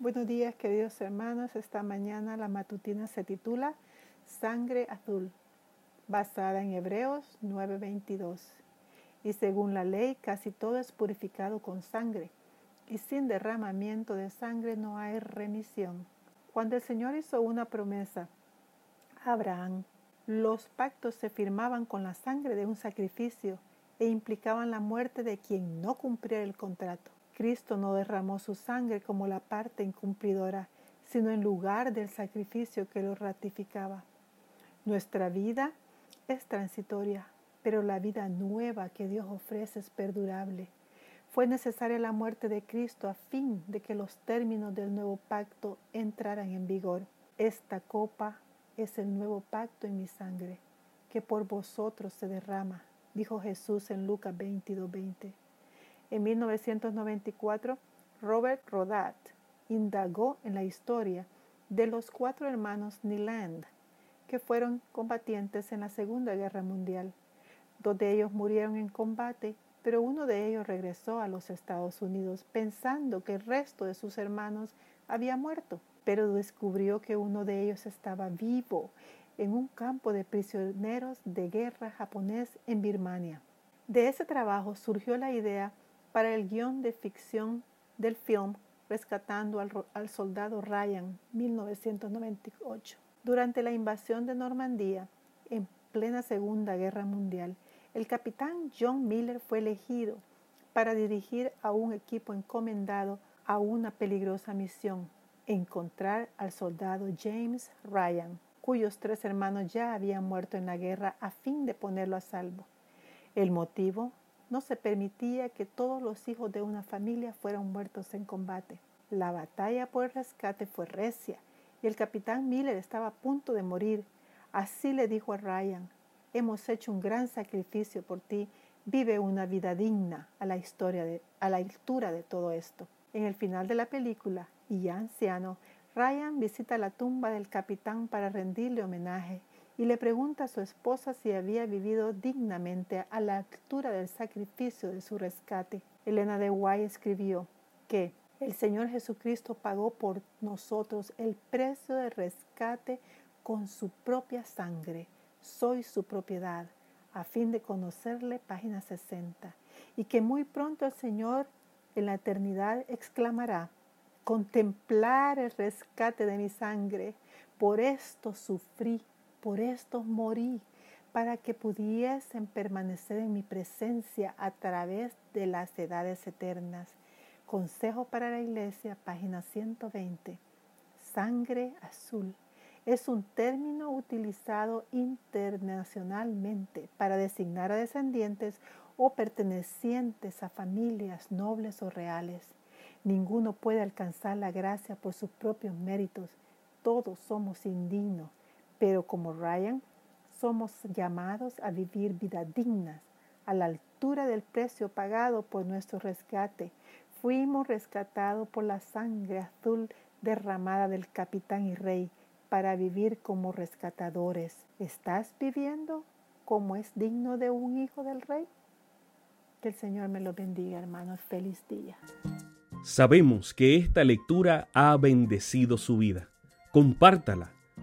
Buenos días, queridos hermanos. Esta mañana la matutina se titula Sangre Azul, basada en Hebreos 9:22. Y según la ley, casi todo es purificado con sangre, y sin derramamiento de sangre no hay remisión. Cuando el Señor hizo una promesa a Abraham, los pactos se firmaban con la sangre de un sacrificio e implicaban la muerte de quien no cumpliera el contrato. Cristo no derramó su sangre como la parte incumplidora, sino en lugar del sacrificio que lo ratificaba. Nuestra vida es transitoria, pero la vida nueva que Dios ofrece es perdurable. Fue necesaria la muerte de Cristo a fin de que los términos del nuevo pacto entraran en vigor. Esta copa es el nuevo pacto en mi sangre, que por vosotros se derrama, dijo Jesús en Lucas 22:20. En 1994, Robert Rodat indagó en la historia de los cuatro hermanos Niland, que fueron combatientes en la Segunda Guerra Mundial. Dos de ellos murieron en combate, pero uno de ellos regresó a los Estados Unidos pensando que el resto de sus hermanos había muerto, pero descubrió que uno de ellos estaba vivo en un campo de prisioneros de guerra japonés en Birmania. De ese trabajo surgió la idea para el guion de ficción del film Rescatando al, al Soldado Ryan, 1998. Durante la invasión de Normandía, en plena Segunda Guerra Mundial, el capitán John Miller fue elegido para dirigir a un equipo encomendado a una peligrosa misión, encontrar al soldado James Ryan, cuyos tres hermanos ya habían muerto en la guerra a fin de ponerlo a salvo. El motivo no se permitía que todos los hijos de una familia fueran muertos en combate. La batalla por el rescate fue recia y el capitán Miller estaba a punto de morir. Así le dijo a Ryan, hemos hecho un gran sacrificio por ti, vive una vida digna a la a la altura de todo esto. En el final de la película, y ya anciano, Ryan visita la tumba del capitán para rendirle homenaje y le pregunta a su esposa si había vivido dignamente a la altura del sacrificio de su rescate. Elena de Guay escribió que el Señor Jesucristo pagó por nosotros el precio de rescate con su propia sangre. Soy su propiedad, a fin de conocerle, página 60. Y que muy pronto el Señor en la eternidad exclamará, contemplar el rescate de mi sangre, por esto sufrí por esto morí, para que pudiesen permanecer en mi presencia a través de las edades eternas. Consejo para la Iglesia, página 120. Sangre azul es un término utilizado internacionalmente para designar a descendientes o pertenecientes a familias nobles o reales. Ninguno puede alcanzar la gracia por sus propios méritos. Todos somos indignos pero como Ryan, somos llamados a vivir vidas dignas, a la altura del precio pagado por nuestro rescate. Fuimos rescatados por la sangre azul derramada del capitán y rey para vivir como rescatadores. ¿Estás viviendo como es digno de un hijo del rey? Que el Señor me lo bendiga, hermanos. Feliz día. Sabemos que esta lectura ha bendecido su vida. Compártala